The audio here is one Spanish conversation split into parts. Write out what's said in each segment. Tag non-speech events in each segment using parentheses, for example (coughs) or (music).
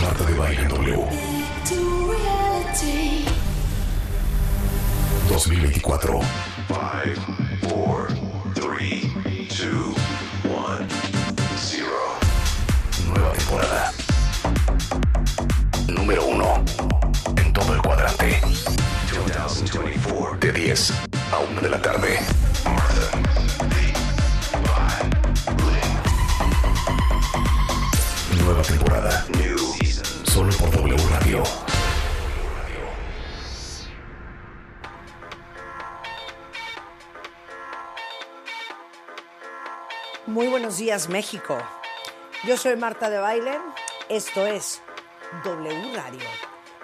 Marta de Baile en W. 2024. 5, 4, 3, 2, 1, 0. Nueva temporada. Número 1. En todo el cuadrante. 2024. De 10 a 1 de la tarde. Nueva temporada. Solo por W Radio. Muy buenos días, México. Yo soy Marta de Baile. Esto es W Radio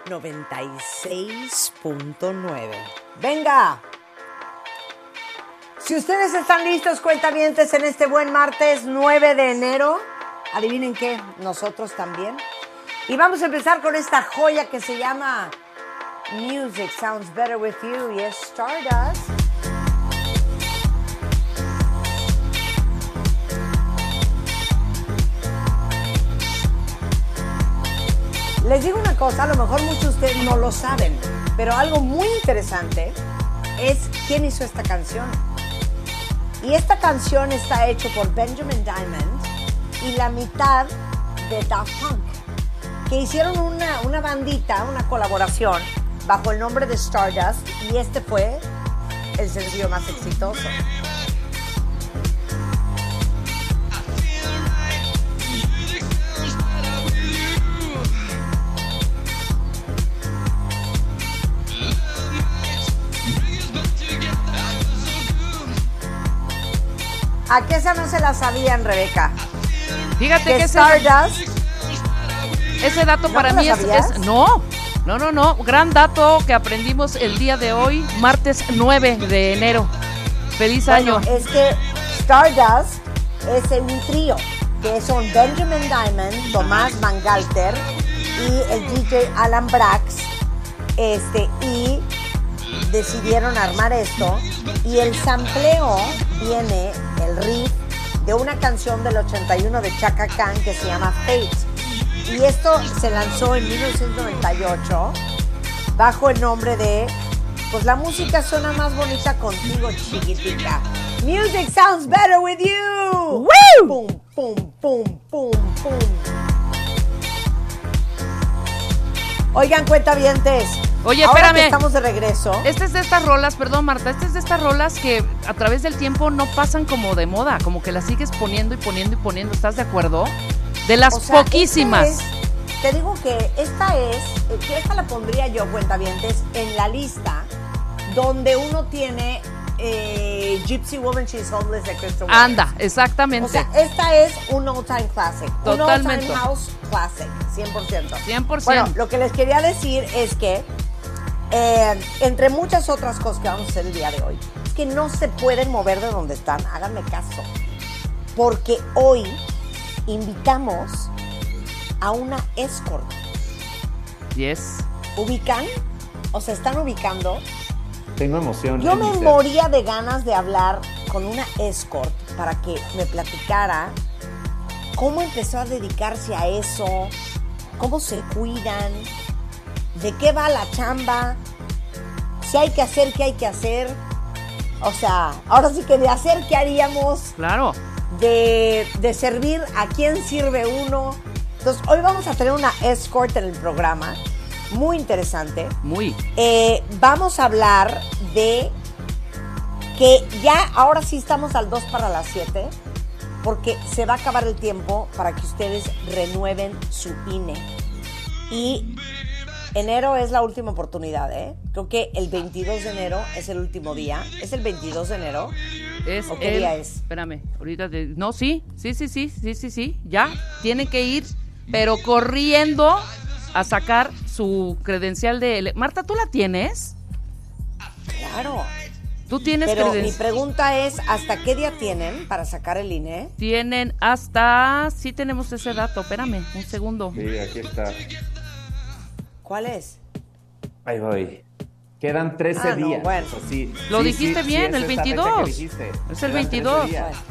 96.9. ¡Venga! Si ustedes están listos, cuentavientes, en este buen martes 9 de enero, adivinen qué, nosotros también. Y vamos a empezar con esta joya que se llama Music Sounds Better With You y es Stardust. Les digo una cosa, a lo mejor muchos de ustedes no lo saben, pero algo muy interesante es quién hizo esta canción. Y esta canción está hecha por Benjamin Diamond y la mitad de Daft Punk, que hicieron una, una bandita, una colaboración bajo el nombre de Stardust y este fue el sencillo más exitoso. ¿A qué esa no se la sabían, Rebeca? Fíjate Que ese, Stardust ese dato ¿No para mí es, No, no, no, no. Gran dato que aprendimos el día de hoy, martes 9 de enero. Feliz Bueno, año. es que Stardust es en un trío, que son Benjamin Diamond, Tomás Van Galter y el DJ Alan Brax, este, y decidieron armar esto, y el sampleo viene, el riff, de una canción del 81 de Chaka Khan que se llama Fate. Y esto se lanzó en 1998 bajo el nombre de Pues la música suena más bonita contigo, chiquitica. Music sounds better with you. Pum, pum, pum, pum, pum. Oigan, cuentavientes. Oye, ahora espérame. que estamos de regreso. Este es de estas rolas, perdón Marta, este es de estas rolas que a través del tiempo no pasan como de moda, como que las sigues poniendo y poniendo y poniendo, ¿estás de acuerdo? De las O sea, poquísimas. es- te digo que esta es, esta la pondría yo, cuentavientes, en la lista donde uno tiene eh, Gypsy Woman She's Homeless de Waters. Anda, exactamente. O sea, esta es un all time classic. Totalmente. Un all time house classic, 100%. 100%. Bueno, lo que les quería decir es que, eh, entre muchas otras cosas que vamos a hacer el día de hoy, es que no se pueden mover de donde están, háganme caso. Porque hoy invitamos a una escort. yes. ¿Ubican? O se están ubicando. Tengo emoción. Yo me moría de ganas de hablar con una escort para que me platicara cómo empezó a dedicarse a eso, cómo se cuidan, de qué va la chamba, si hay que hacer, qué hay que hacer. O sea, ahora sí que de hacer, ¿qué haríamos? Claro. De, de servir, ¿a quién sirve uno? Entonces, hoy vamos a tener una escort en el programa, muy interesante. Muy. Eh, vamos a hablar de que ya ahora sí estamos al 2 para las 7, porque se va a acabar el tiempo para que ustedes renueven su INE. Y enero es la última oportunidad, ¿eh? Creo que el 22 de enero es el último día. ¿Es el 22 de enero? Es ¿O qué el- día es? Espérame, ahorita te- no, sí, sí, sí, sí, sí, sí, sí, ya tiene que ir, pero corriendo a sacar su credencial de ele- Marta, ¿tú la tienes? Claro. ¿Tú tienes Pero mi credencial? pregunta es, ¿hasta qué día tienen para sacar el INE? Tienen hasta, sí tenemos ese dato, espérame, un segundo. Sí, aquí está. ¿Cuál es? Ahí voy. Quedan 13 Ah, no, días. bueno. o sea, sí, Lo sí, dijiste sí, bien, sí, el es esa fecha 22. que dijiste. Es el Quedan 13 22. días. Ajá.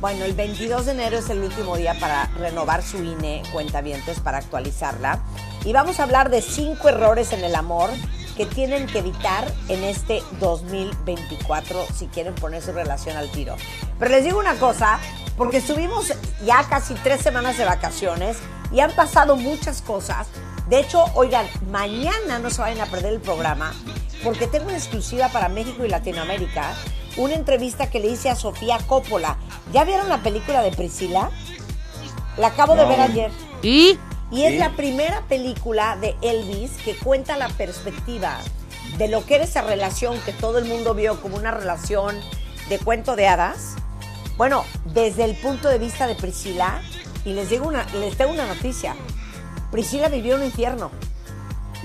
Bueno, el 22 de enero es el último día para renovar su INE cuentavientes, para actualizarla. Y vamos a hablar de cinco errores en el amor que tienen que evitar en este 2024 si quieren poner su relación al tiro. Pero les digo una cosa, porque estuvimos ya casi tres semanas de vacaciones y han pasado muchas cosas. De hecho, oigan, mañana no se vayan a perder el programa porque tengo una exclusiva para México y Latinoamérica, una entrevista que le hice a Sofía Coppola. ¿Ya vieron la película de Priscila? La acabo de ver ayer. ¿Y? Y es Sí. la primera película de Elvis que cuenta la perspectiva de lo que era esa relación que todo el mundo vio como una relación de cuento de hadas. Bueno, desde el punto de vista de Priscila, y les digo una, les tengo una noticia. Priscila vivió un infierno.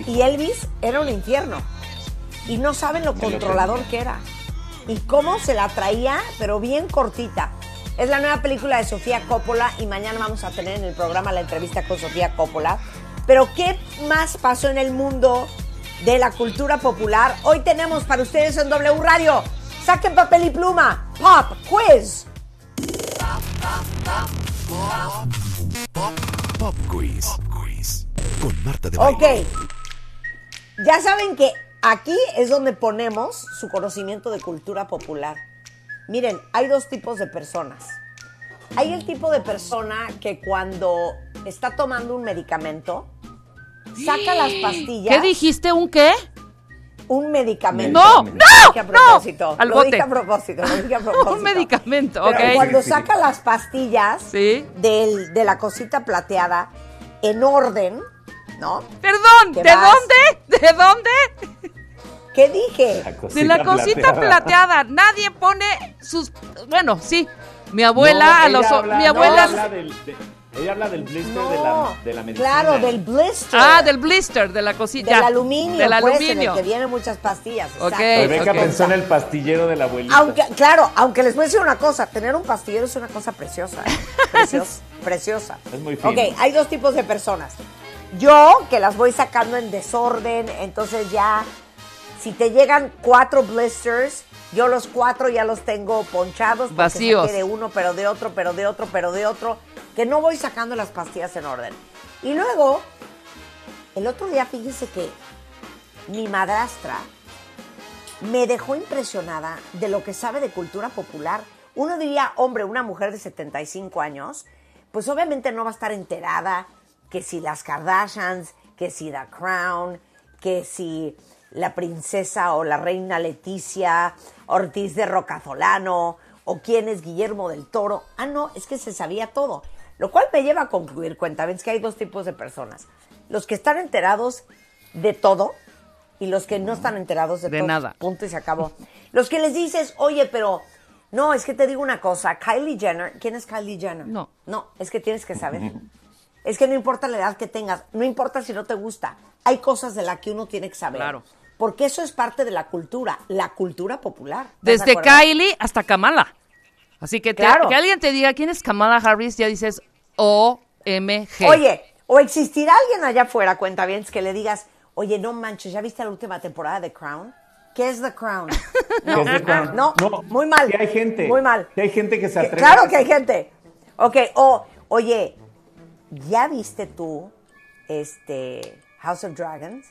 Y Elvis era un infierno. Y no saben lo controlador que era. Y cómo se la traía, pero bien cortita. Es la nueva película de Sofía Coppola y mañana vamos a tener en el programa la entrevista con Sofía Coppola. Pero ¿qué más pasó en el mundo de la cultura popular? Hoy tenemos para ustedes en W Radio. Saquen papel y pluma. Pop Quiz. Pop Quiz. Quiz. Con Marta de Ok. Baile. Ya saben que aquí es donde ponemos su conocimiento de cultura popular. Miren, hay dos tipos de personas. Hay el tipo de persona que cuando está tomando un medicamento, saca las pastillas. ¿Qué dijiste? ¿Un qué? Un medicamento. No, Lo no, dije a propósito. al lo dije a propósito, lo dije a (laughs) propósito. Un medicamento, Pero ok. cuando saca las pastillas Sí. del- de la cosita plateada en orden, ¿no? Perdón, ¿Qué ¿de vas? dónde? ¿De dónde? ¿Qué dije? De la cosita plateada. Nadie pone sus. Bueno, sí. Mi abuela, No, a los. habla- mi no, abuela. habla del- de- ella habla del blister No, de, la, de la medicina. claro, del blister. Ah, del blister, de la cosita. del aluminio, Del pues, en aluminio. el que vienen muchas pastillas. Ok. exacto. Rebeca pensó en el pastillero de la abuelita. Aunque, claro, aunque les voy a decir una cosa, tener un pastillero es una cosa preciosa, ¿eh? (laughs) preciosa, preciosa. Es muy fino. Ok, hay dos tipos de personas. Yo, que las voy sacando en desorden, entonces ya, si te llegan cuatro blisters, yo los cuatro ya los tengo ponchados. porque Vacíos. de uno, pero de otro, pero de otro, pero de otro, que no voy sacando las pastillas en orden. Y luego, el otro día, fíjese que mi madrastra me dejó impresionada de lo que sabe de cultura popular. Uno diría, hombre, una mujer de 75 años, pues obviamente no va a estar enterada que si las Kardashians, que si The Crown, que si la princesa o la reina Leticia Ortiz de Rocazolano, o quién es Guillermo del Toro. Ah, no, es que se sabía todo. Lo cual me lleva a concluir, cuenta, ves que hay dos tipos de personas. Los que están enterados de todo y los que no están enterados de, De todo. nada. Punto y se acabó. (laughs) Los que les dices, oye, pero no, es que te digo una cosa, Kylie Jenner, ¿quién es Kylie Jenner? No. No, es que tienes que saber. (laughs) Es que no importa la edad que tengas, no importa si no te gusta, hay cosas de las que uno tiene que saber. Claro. Porque eso es parte de la cultura, la cultura popular. ¿Estás de Desde? Kylie hasta Kamala. Así que te- Claro. que alguien te diga quién es Kamala Harris, ya dices OMG. Oye, o existirá alguien allá afuera, cuenta bien, que le digas, oye, no manches, ¿ya viste la última temporada de Crown? ¿Qué es The Crown? (laughs) ¿Qué es The Crown? No, muy mal. Sí hay gente. Muy mal. Sí hay gente que se Que- atreve. Claro que hay gente. Ok, o, oye, ¿ya viste tú este House of Dragons?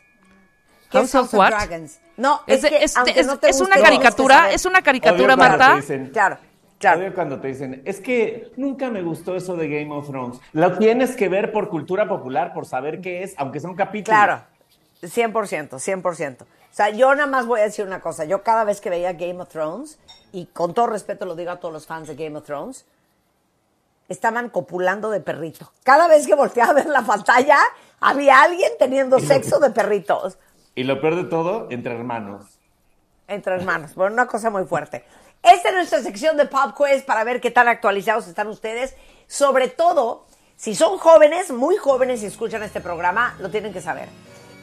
¿Qué House es of what? Dragons? No, Es que es- aunque es- no te es una caricatura, es una caricatura, Marta. dicen- Claro, claro. Odio cuando te dicen, es que nunca me gustó eso de Game of Thrones. Lo tienes que ver por cultura popular, por saber qué es, aunque sea un capítulo. Claro, 100%, 100%. O sea, yo nada más voy a decir una cosa. Yo cada vez que veía Game of Thrones, y con todo respeto lo digo a todos los fans de Game of Thrones, estaban copulando de perrito. Cada vez que volteaba a ver la pantalla, había alguien teniendo sexo de perritos Y lo peor de todo, entre hermanos. entre hermanos. Bueno, una cosa muy fuerte. Esta es nuestra sección de Pop Quiz para ver qué tan actualizados están ustedes. Sobre todo, si son jóvenes, muy jóvenes y escuchan este programa, lo tienen que saber.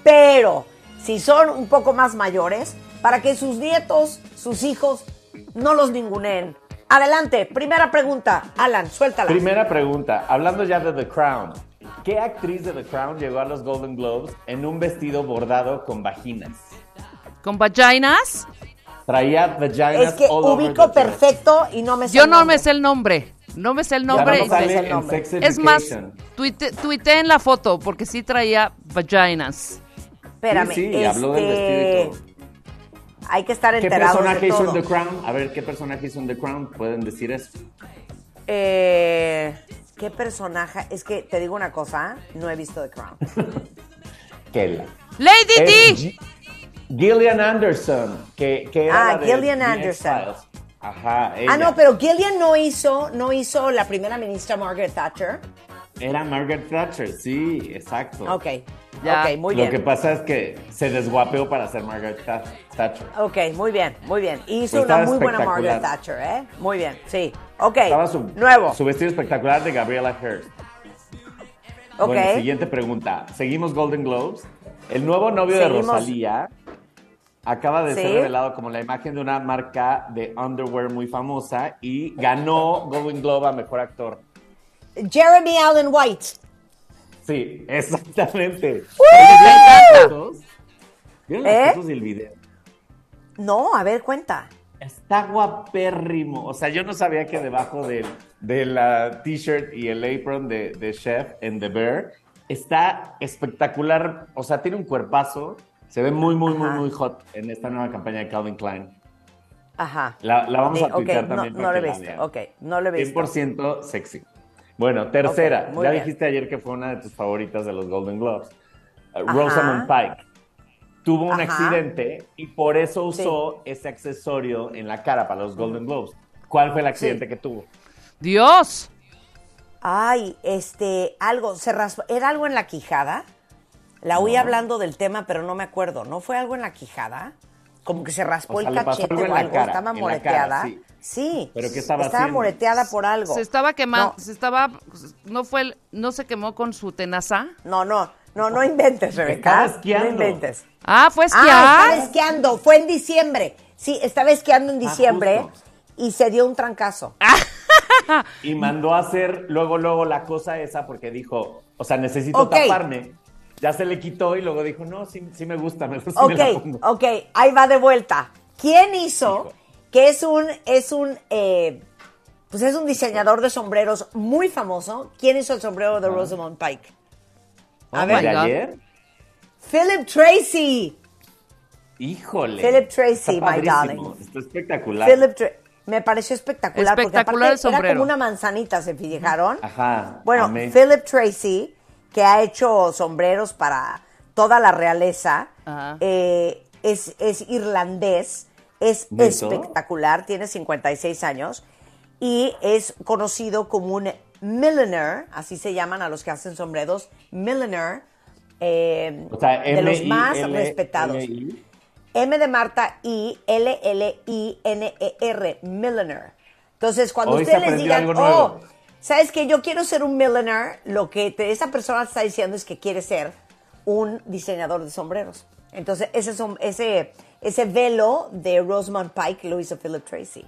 Pero si son un poco más mayores, para que sus nietos, sus hijos, no los ninguneen. Adelante, primera pregunta. Alan, suéltala. Primera pregunta, hablando ya de The Crown. ¿Qué actriz de The Crown llegó a los Golden Globes en un vestido bordado con vaginas? Con vaginas. Traía vaginas es que all over ubico the perfecto y no me sé Yo el no nombre. me sé el nombre. No me sé el Ya nombre. no y sale el en nombre. Es más, tuite, tuiteé la foto porque sí traía vaginas. Espérame. Sí, sí, habló del vestido y este, todo. Hay que estar ¿Qué enterados personaje de hizo todo. en The Crown? A ver, ¿qué personaje hizo en The Crown? ¿Pueden decir eso? Eh, ¿Qué personaje? Es que te digo una cosa, no he visto The Crown. (laughs) Kela. Lady D. Gi- Gillian Anderson, que, que era Ah, la de Gillian Anderson. Ajá, Ah, no, pero Gillian no hizo, no hizo la primera ministra Margaret Thatcher. Era Margaret Thatcher, sí, exacto. Ok, Ya. ok, muy Lo bien. que pasa es que se desguapeó para ser Margaret Tha- Thatcher. Ok, muy bien, muy bien. Hizo Pues una muy buena. Margaret Thatcher, ¿eh? Muy bien, sí. Ok, Estaba su, nuevo. su vestido espectacular de Gabriela Hearst. ok. Bueno, siguiente pregunta. Seguimos Golden Globes. El nuevo novio Seguimos. de Rosalía acaba de ser revelado como la imagen de una marca de underwear muy famosa y ganó Golden Globe a Mejor Actor. Jeremy Allen White. Sí, (laughs) exactamente. ¿Vieron las fotos? ¿Vieron las ¿Eh? fotos del video? No, a ver, cuenta. Está guapérrimo. O sea, yo no sabía que debajo del- de la t-shirt y el apron de, de Chef en The Bear está espectacular. O sea, tiene un cuerpazo. Se ve muy, muy, muy, Ajá. muy hot en esta nueva campaña de Calvin Klein. Ajá. La, la vamos a tuitear ok, no, también. no para lo he visto. Ok, no lo he visto. 100% sexy. Bueno, tercera. Ya bien. dijiste ayer que fue una de tus favoritas de los Golden Globes. Uh, Ajá. Rosamund Pike. Tuvo un Ajá. accidente y por eso usó ese accesorio en la cara para los Golden Globes. ¿Cuál fue el accidente que tuvo? Dios. Ay, este, algo, se raspó, ¿era algo en la quijada? La oí No. hablando del tema, pero no me acuerdo. ¿No fue algo en la quijada? Como que se raspó O sea, el cachete algo o algo, cara, estaba moreteada. cara, sí. sí. ¿Pero qué estaba Estaba haciendo? moreteada por algo. Se estaba quemando, No. se estaba, no fue, el- no se quemó con su tenaza. No, no, no, no inventes, Rebeca. Estaba esquiando. No inventes. Ah, fue Ah, esquiar. estaba esquiando. Fue en diciembre. Sí, estaba esquiando en Ah, diciembre y se dio un trancazo. (laughs) Y mandó a hacer luego, luego la cosa esa porque dijo, o sea, necesito taparme. Ya se le quitó y luego dijo, no, sí, sí me gusta, mejor sí me (laughs) la Ok, pongo. ok, ahí va de vuelta. ¿Quién hizo Hijo. que es un, es un, eh, pues es un diseñador de sombreros muy famoso? ¿Quién hizo el sombrero de Rosamund Pike? Oh A ver, ¿De ayer? Philip Tracy. Híjole. Philip Tracy, Está my darling. Está espectacular. Philip me pareció espectacular, porque Espectacular aparte el era sombrero. como una manzanita, ¿se fijaron? Ajá. Bueno, amé. Philip Tracy, que ha hecho sombreros para toda la realeza, eh, es, es irlandés, es espectacular, tiene 56 años y es conocido como un milliner, así se llaman a los que hacen sombreros, milliner, eh, O sea, de los más M-I-L-L-I. respetados. M de Marta I L L I N E R milliner. Entonces, cuando ustedes les digan, oh, sabes que yo quiero ser un milliner, lo que te- esa persona está diciendo es que quiere ser un diseñador de sombreros. Entonces, ese som- ese ese velo de Rosamund Pike lo hizo Philip Tracy.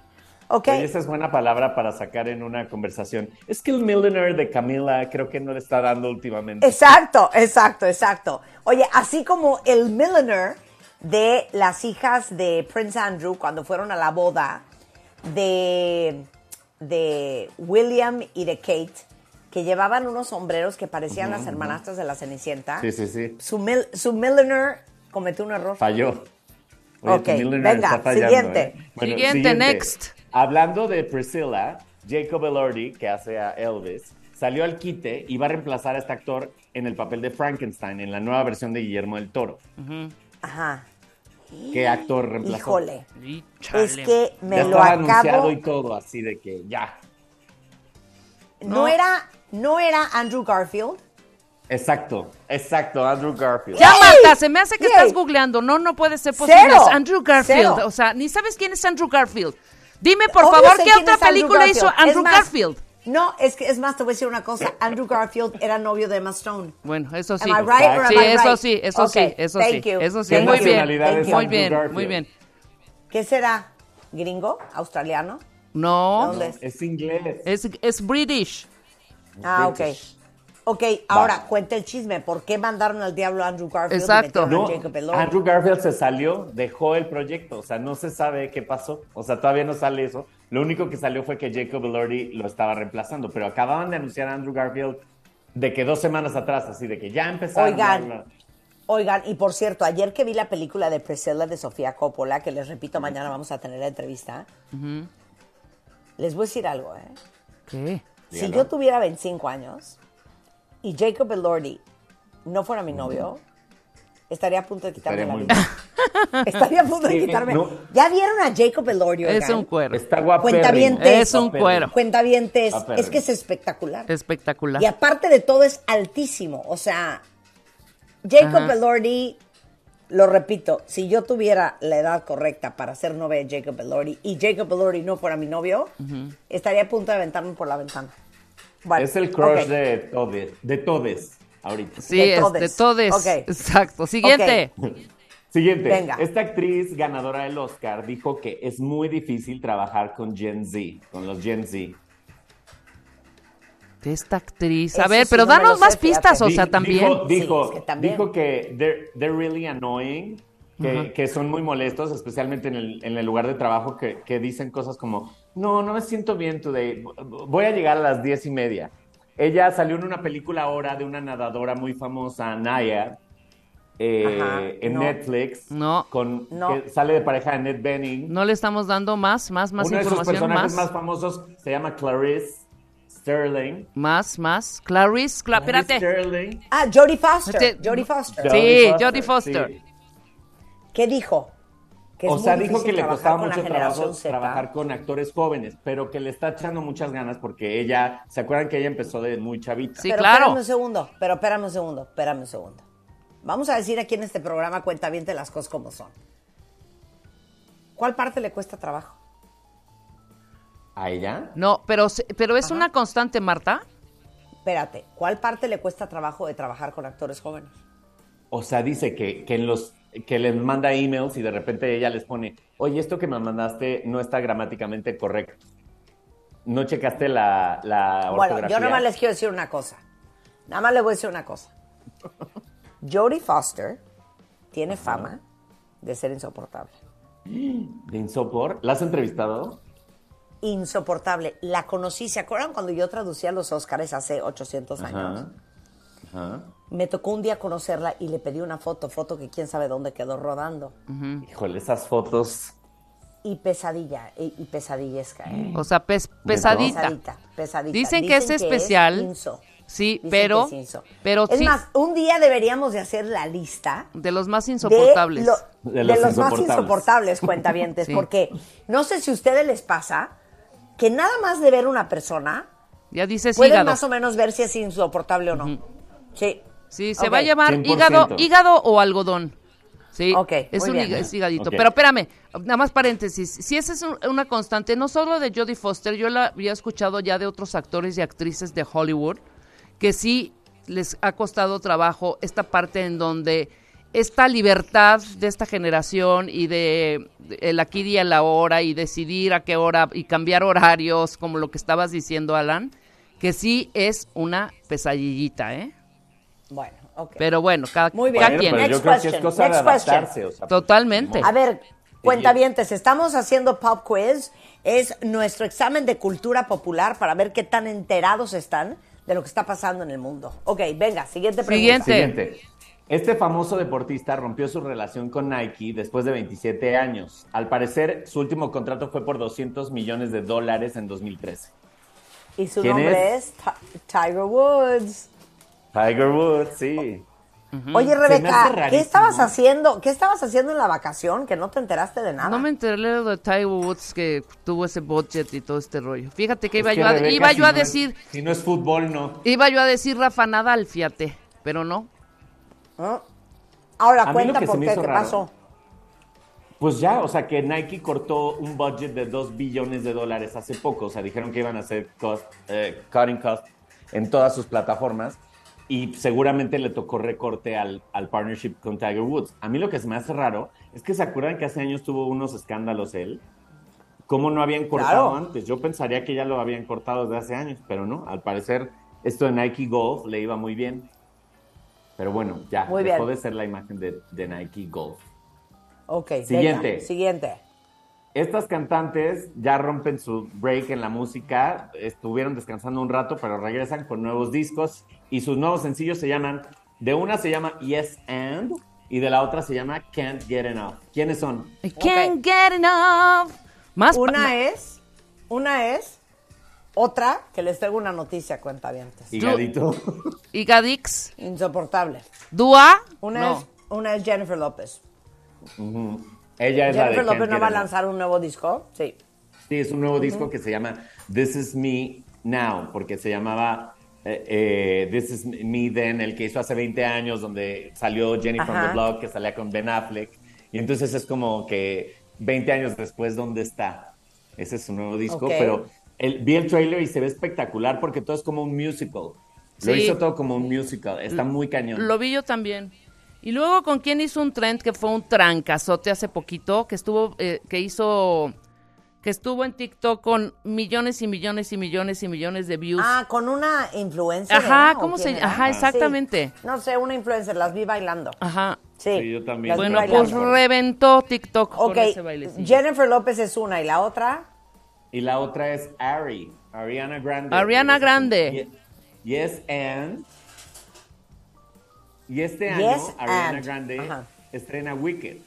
¿Ok? Oye, esa es buena palabra para sacar en una conversación. Es que el millionaire de Camila creo que no le está dando últimamente. Exacto, exacto, exacto. Oye, así como el milliner de las hijas de Prince Andrew cuando fueron a la boda de, de William y de Kate, que llevaban unos sombreros que parecían las hermanastras de la Cenicienta. Sí, sí, sí. Su, mil- su milliner cometió un error. Falló. Ok, tu millionaire venga, está fallando, siguiente. ¿eh? Siguiente, next. Hablando de Priscilla, Jacob Elordi, que hace a Elvis, salió al quite y va a reemplazar a este actor en el papel de Frankenstein en la nueva versión de Guillermo del Toro. Ajá. ¿Qué actor reemplazó? Híjole. Es que me ya lo acabo. anunciado y todo, así de que ya. No, No. era, no era Andrew Garfield. Exacto, exacto, Andrew Garfield. Ya. Marta, se me hace que ¡Yay! estás googleando. No, no puede ser posible. Cero. Es Andrew Garfield. Cero. O sea, ni sabes quién es Andrew Garfield. Dime, por Obvio favor, ¿qué otra Andrew película hizo. Andrew Es más, Garfield? No, es que es más, te voy a decir una cosa. Andrew Garfield era novio de Emma Stone. Bueno, eso sí. Am I right or am sí, I eso right? sí, eso Ok, sí, eso thank sí. you. Eso sí, ¿Qué muy bien. Muy Andrew bien, Garfield? muy bien. ¿Qué será? ¿Gringo? ¿Australiano? No, ¿Dónde es? Es inglés. es, es British. Ah, ok. British. Ok, ahora cuenta el chisme. ¿Por qué mandaron al diablo a Andrew Garfield? y Exacto. a No? Andrew Garfield se salió, dejó el proyecto, o sea, no se sabe qué pasó, o sea, todavía no sale eso, Lo único que salió fue que Jacob Elordi lo estaba reemplazando, pero acababan de anunciar a Andrew Garfield de que dos semanas atrás, así de que ya empezaron. Oigan. bla. Oigan, y por cierto, ayer que vi la película de Priscilla de Sofía Coppola, que les repito, mañana vamos a tener la entrevista, les voy a decir algo, ¿eh? ¿Qué? Si Dígalo. yo tuviera 25 años y Jacob Elordi no fuera mi novio, estaría a punto de quitarme Estaría la muy vida. (laughs) (laughs) estaría a punto de quitarme. no. ¿Ya vieron a Jacob Elordi? Es un cuero. Está guapo. Es un cuero. Cuentavientes, Apérrimo. es que es espectacular. Espectacular. Y aparte de todo es altísimo. O sea, Jacob Ajá. Elordi, lo repito, si yo tuviera la edad correcta para ser novia de Jacob Elordi y Jacob Elordi no fuera mi novio, estaría a punto de aventarme por la ventana. Bueno, Es el crush ok. de todes, de todes, ahorita. Sí, de es todes. de todes. Ok. Exacto. Siguiente. Siguiente. Venga. Esta actriz ganadora del Oscar dijo que es muy difícil trabajar con Gen Z, con los Gen Z. Esta actriz. Eso A ver, sí pero no danos sé, más pistas, o sea, también. Dijo, dijo, Sí, es que también. dijo que they're, they're really annoying, que, que son muy molestos, especialmente en el, en el lugar de trabajo, que, que dicen cosas como, no, no me siento bien today, voy a llegar a las diez y media. Ella salió en una película ahora de una nadadora muy famosa, Naya, eh, Ajá, en no. Netflix, No. con, No. que sale de pareja de Ned Benning. No le estamos dando más, más, más Uno de sus información, personajes más. más famosos se llama Clarice Sterling. Más, más. Clarice, Cla- Clarice espérate. Sterling. Ah, Jodie Foster. Este- Jodie Foster. Sí, Jodie Foster. sí. ¿Qué dijo? Que O sea, dijo que le costaba mucho trabajo Z. trabajar con actores jóvenes, pero que le está echando muchas ganas porque ella, ¿se acuerdan que ella empezó de muy chavita? Sí, pero claro. espérame un segundo, pero espérame un segundo, espérame un segundo. Vamos a decir aquí en este programa cuenta bien de las cosas como son. ¿Cuál parte le cuesta trabajo? ¿A ella? No, pero, pero es una constante, Marta. Espérate, ¿cuál parte le cuesta trabajo de trabajar con actores jóvenes? O sea, dice que, que en los que les manda emails y de repente ella les pone, oye, esto que me mandaste no está gramáticamente correcto. No checaste la, la Bueno, ortografía. yo nada más les quiero decir una cosa. Nada más les voy a decir una cosa. Jodie Foster tiene fama de ser insoportable. (gasps) De Insopor. ¿La has entrevistado? Insoportable. La conocí, ¿se acuerdan cuando yo traducía los Óscares hace 800 años? Ajá. Ajá. Me tocó un día conocerla y le pedí una foto, foto que quién sabe dónde quedó rodando. Híjole, esas fotos. Y pesadilla, y, y pesadillesca, ¿eh? O sea, pes- pesadita. Pesadita, pesadita. Dicen que es especial. inso. Sí, Dicen pero, es pero es sí, más, un día deberíamos de hacer la lista de los más de, insoportables. lo- De de los los, más insoportables. insoportables, (laughs) cuentavientes, Sí. porque no sé si a ustedes les pasa que nada más de ver una persona Ya dices pueden hígado. más o menos ver si es insoportable o no. Sí. Sí, se va a llamar 100%. hígado, hígado o algodón. Sí, Ok, es muy un bien. es higadito. Pero espérame, nada más paréntesis. Si esa es un- una constante, no solo de Jodie Foster, yo la había escuchado ya de otros actores y actrices de Hollywood, que sí les ha costado trabajo esta parte en donde esta libertad de esta generación y de el aquí y el ahora y decidir a qué hora y cambiar horarios, como lo que estabas diciendo, Alan, que sí es una pesadillita, ¿eh? Bueno, ok. Pero bueno, cada, Muy bien. cada Bueno, quien. pero yo Next creo que es question, cosa de next question. adaptarse. o sea, Totalmente. A ver, cuentavientes, estamos haciendo Pop Quiz. Es nuestro examen de cultura popular para ver qué tan enterados están de lo que está pasando en el mundo. Ok, venga, siguiente pregunta. Siguiente. Siguiente. Este famoso deportista rompió su relación con Nike después de 27 años. Al parecer, su último contrato fue por 200 millones de dólares en 2013. Y su ¿Quién nombre es? es, Ti- Tiger Woods. Tiger Woods, sí. Oye, Rebeca, ¿qué estabas haciendo? ¿Qué estabas haciendo en la vacación que no te enteraste de nada? No me enteré de Tiger Woods que tuvo ese budget y todo este rollo. Fíjate que Es iba que yo a, Rebeca, iba si yo a no es- decir, si no es fútbol, no. iba yo a decir Rafa Nadal, fíjate, pero no. ¿No? Ahora A cuenta por qué, qué raro. pasó. Pues ya, o sea que Nike cortó un budget de 2 billones de dólares hace poco. O sea, dijeron que iban a hacer cost, eh, cutting cost en todas sus plataformas. Y seguramente le tocó recorte al, al partnership con Tiger Woods. A mí lo que se me hace raro es que se acuerdan que hace años tuvo unos escándalos él. ¿Cómo no habían cortado Claro. antes? Yo pensaría que ya lo habían cortado desde hace años, pero no. Al parecer, esto de Nike Golf le iba muy bien. Pero bueno, ya, Muy dejó bien. de ser la imagen de, de Nike Golf. Ok, venga, Siguiente. siguiente. estas cantantes ya rompen su break en la música, estuvieron descansando un rato, pero regresan con nuevos discos y sus nuevos sencillos se llaman, de una se llama Yes and y de la otra se llama Can't Get Enough. ¿Quiénes son? I can't get enough. Más Una es, una es, otra que les traigo una noticia, cuentavientes. Higadito. y Gadix. Insoportable. Dua. Una no. es, una es Jennifer López. Ella es la de Jennifer López no va a lanzar un nuevo disco. Sí. Sí, es un nuevo disco que se llama This Is Me Now, porque se llamaba eh, eh, This Is Me Then, el que hizo hace 20 años, donde salió Jenny from the Block, que salía con Ben Affleck. Y entonces es como que 20 años después, ¿dónde está? Ese es su nuevo disco, pero el, vi el trailer y se ve espectacular porque todo es como un musical. Lo Sí. hizo todo como un musical, está muy cañón. Lo vi yo también. Y luego con quién hizo un trend que fue un trancazote hace poquito, que estuvo, eh, que hizo, que estuvo en TikTok con millones y millones y millones y millones de views. Ah, con una influencer. Ajá, ¿era? ¿O ¿cómo se- era? ajá, exactamente. Sí. No sé, una influencer, las vi bailando. Ajá. Sí, Sí, yo también. las Bueno, pues reventó TikTok Ok, con ese bailecillo. Jennifer López es una y la otra. Y la otra es Ari, Ariana Grande. Ariana Grande. Ye- Yes and. Y este año Yes Ariana and. Grande Ajá. estrena Wicked.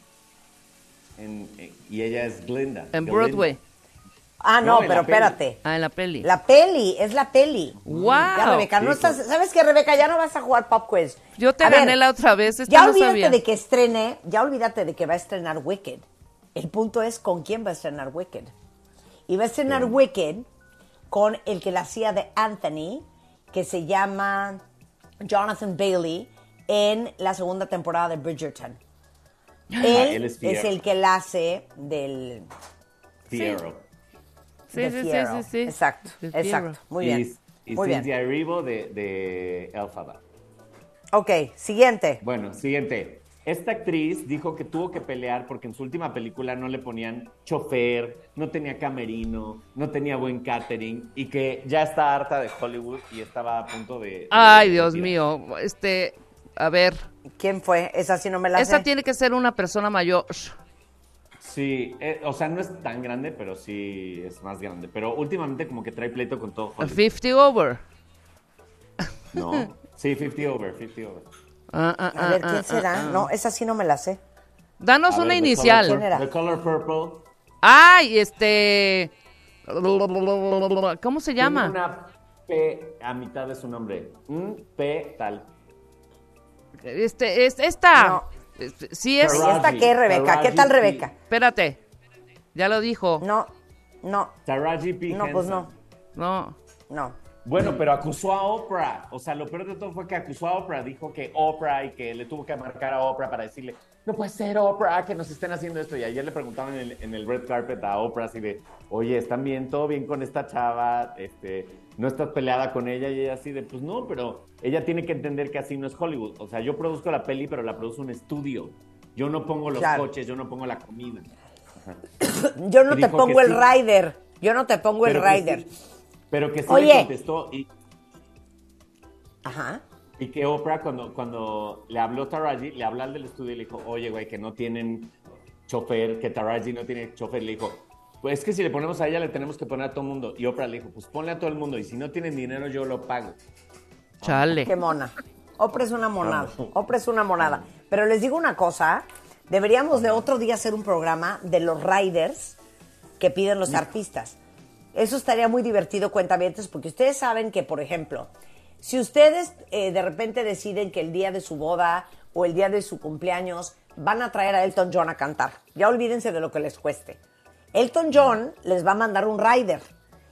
En- eh, y ella es Glinda. En Glinda. Broadway. Ah, no, pero espérate. Ah, en la peli. La peli, es la peli. Wow. Ya, Rebeca, no estás, ¿sabes qué, Rebeca? Ya no vas a jugar pop quiz. Yo te A gané ver, la otra vez, esta ya no olvídate sabía. de que estrene, ya olvídate de que va a estrenar Wicked. El punto es con quién va a estrenar Wicked. Y va a estrenar Wicked con el que la hacía de Anthony, que se llama Jonathan Bailey, en la segunda temporada de Bridgerton. Él, él es es, el que la hace del... Fierro. Sí, sí, sí, sí, sí. Exacto, exacto. Muy y, bien. Y Muy bien. De, de Elphaba. Ok, siguiente. Bueno, siguiente. Esta actriz dijo que tuvo que pelear porque en su última película no le ponían chofer, no tenía camerino, no tenía buen catering y que ya está harta de Hollywood y estaba a punto de... de- Ay, de Dios mío. Este, a ver, ¿Quién fue? Esa sí no me la esa sé. tiene que ser una persona mayor. Sí, eh, o sea, no es tan grande, pero sí es más grande. Pero últimamente como que trae pleito con todo Hollywood. 50 over. ¿No? Sí, 50 over, 50 over. Ah, ah, A ver, ah, ¿quién ah, será? ah. No, esa sí no me la sé. Danos A una ver, The inicial. Color ¿Quién era? The Color Purple. Ay, este. ¿Cómo se Tiene llama? una P a mitad de su nombre. Un P tal. Este, es esta. No. Este, Sí es. ¿Y Taraji. esta qué, Rebeca? ¿Qué tal, P. Rebeca? Espérate. Ya lo dijo. No, no, Taraji P. no, pues no. No. no. Bueno, pero acusó a Oprah. O sea, lo peor de todo fue que acusó a Oprah. Dijo que Oprah y que le tuvo que marcar a Oprah para decirle, no puede ser Oprah que nos estén haciendo esto. Y ayer le preguntaban en el, en el red carpet a Oprah así de, oye, ¿están bien? ¿Todo bien con esta chava? Este, ¿No estás peleada con ella? Y ella así de, pues no, pero ella tiene que entender que así no es Hollywood. O sea, yo produzco la peli, pero la produce un estudio. Yo no pongo los Claro. coches, yo no pongo la comida. (coughs) Yo no te pongo el sí. rider. Yo no te pongo el Pero rider. sí- pero que sí Oye. le contestó y, Ajá. Y que Oprah, cuando, cuando le habló Taraji, le habló al del estudio y le dijo, oye, güey, que no tienen chofer, que Taraji no tiene chofer. Le dijo, pues es que si le ponemos a ella, le tenemos que poner a todo el mundo. Y Oprah le dijo, pues ponle a todo el mundo. Y si no tienen dinero, yo lo pago. Chale. Qué mona. Oprah es una monada. Oprah es una monada. Pero les digo una cosa. Deberíamos de otro día hacer un programa de los riders que piden los artistas. Eso estaría muy divertido, cuentavientes, porque ustedes saben que, por ejemplo, si ustedes eh, de repente deciden que el día de su boda o el día de su cumpleaños van a traer a Elton John a cantar, ya olvídense de lo que les cueste. Elton John les va a mandar un rider.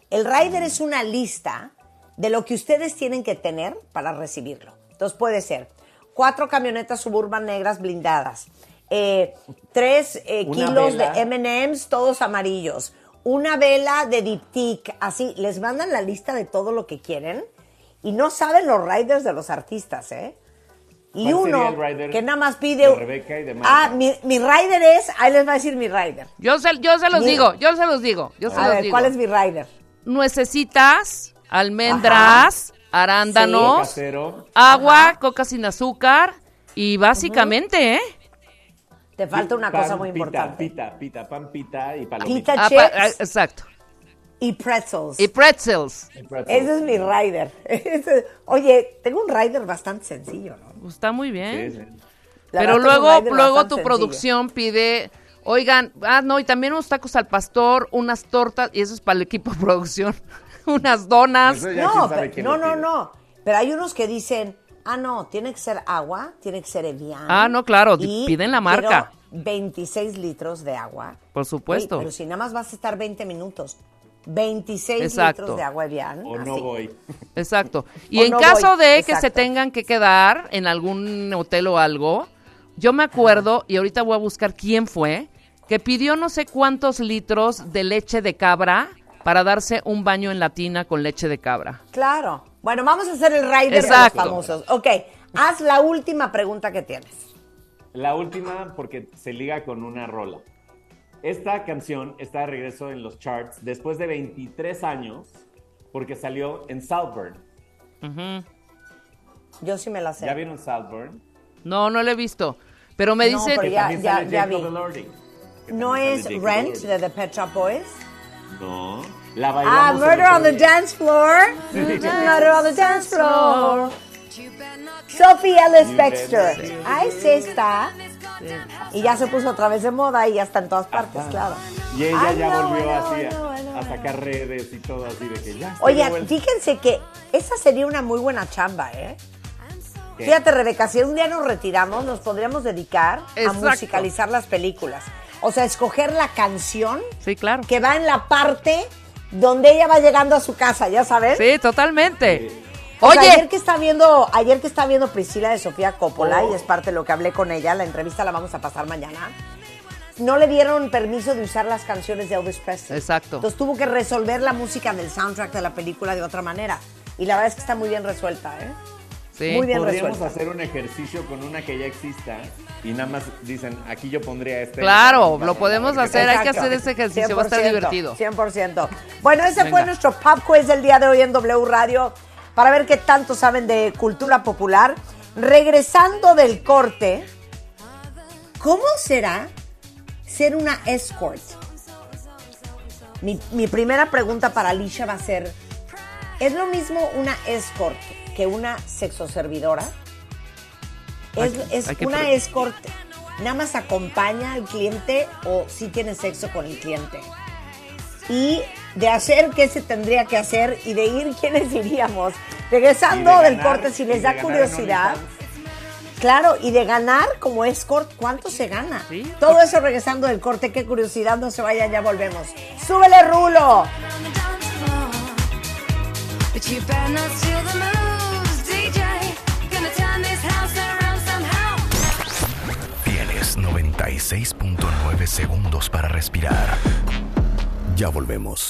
El rider es una lista de lo que ustedes tienen que tener para recibirlo. Entonces puede ser cuatro camionetas suburban negras blindadas, eh, tres eh, kilos vela. de M&M's todos amarillos, una vela de diptyque, así, les mandan la lista de todo lo que quieren y no saben los riders de los artistas, ¿eh? Y ¿Cuál sería uno el rider que nada más pide... de Rebeca y de Marta? ah, mi, mi rider es, ahí les va a decir mi rider. Yo se, yo se los Mira. digo, yo se los digo, yo se A los ver, digo. ¿cuál es mi rider? Nuecesitas, almendras, arándanos, agua, Ajá. coca sin azúcar y básicamente, ¿eh? Te falta una Pan, cosa muy pita, importante. Pita, pita, pan, pita y palomita. Pita Ah, pa- ah, exacto. y pretzels. Y pretzels. Y pretzel. Ese es mi rider. (laughs) Oye, tengo un rider bastante sencillo, ¿no? Pues Está muy bien. Sí, sí. La Pero luego, luego tu producción pide, oigan, ah, no, y también unos tacos al pastor, unas tortas, y eso es para el equipo de producción, (laughs) unas donas. No, pero- no, no, no. Pero hay unos que dicen, ah, no, tiene que ser agua, tiene que ser Evian. Ah, no, claro, y piden la marca. quiero 26 litros de agua. Por supuesto. Oye, pero si nada más vas a estar 20 minutos, 26 Exacto. litros de agua Evian. O no así. voy. Exacto. Y O en no caso voy, de que se tengan que quedar en algún hotel o algo, yo me acuerdo, y ahorita voy a buscar quién fue, que pidió no sé cuántos litros de leche de cabra para darse un baño en la tina con leche de cabra. Claro. Bueno, vamos a hacer el rider Exacto. de los famosos. Ok, haz la última pregunta que tienes. La última, porque se liga con una rola. Esta canción está de regreso en los charts después de 23 años, porque salió en Southburn. Yo sí me la sé. ¿Ya vieron Southburn? No, no lo he visto. Pero me No, dicen... pero ya- sale ya vi. Que ¿No es Jacob Rent de The Pet Shop Boys? No. La Ah, bailamos Murder on the. Dance Floor. (laughs) Sí. Murder on the Dance Floor. Sophie Ellis Bextor. Ahí sí está. Y ya se puso otra vez de moda y ya está en todas partes, Ajá. claro. Y ella ya volvió así a, sacar redes y todo así de que ya. Oye, fíjense que esa sería una muy buena chamba, ¿eh? ¿Qué? Fíjate, Rebeca, si un día nos retiramos, nos podríamos dedicar a musicalizar las películas. O sea, escoger la canción Sí, claro. que va en la parte donde ella va llegando a su casa, ¿ya sabes? Sí, totalmente. O Oye, ayer que está viendo, ayer que está viendo Priscila de Sofía Coppola, Oh. y es parte de lo que hablé con ella, la entrevista la vamos a pasar mañana. No le dieron permiso de usar las canciones de Elvis Presley. Exacto. Entonces tuvo que resolver la música del soundtrack de la película de otra manera. Y la verdad es que está muy bien resuelta, ¿eh? sí. muy bien Podríamos resuelta. hacer un ejercicio con una que ya exista y nada más dicen, aquí yo pondría este. Claro, Vamos lo podemos hacer, hay que hacer ese ejercicio, va a estar 100%, divertido. 100%. Bueno, ese fue nuestro pop quiz del día de hoy en W Radio para ver qué tanto saben de cultura popular. Regresando del corte, ¿cómo será ser una escort? Mi, mi primera pregunta para Alicia va a ser, ¿es lo mismo una escort que una sexoservidora? ¿Es, es hay una escort nada más acompaña al cliente o si tiene sexo con el cliente? Y de hacer qué se tendría que hacer y de ir quiénes iríamos. Regresando del ganar, corte, si les da curiosidad. Claro, y de ganar como escort, ¿cuánto se gana? Sí. Todo eso regresando del corte, qué curiosidad, no se vayan, ya volvemos. ¡Súbele, Rulo! Tienes 96.9 segundos para respirar. Ya volvemos.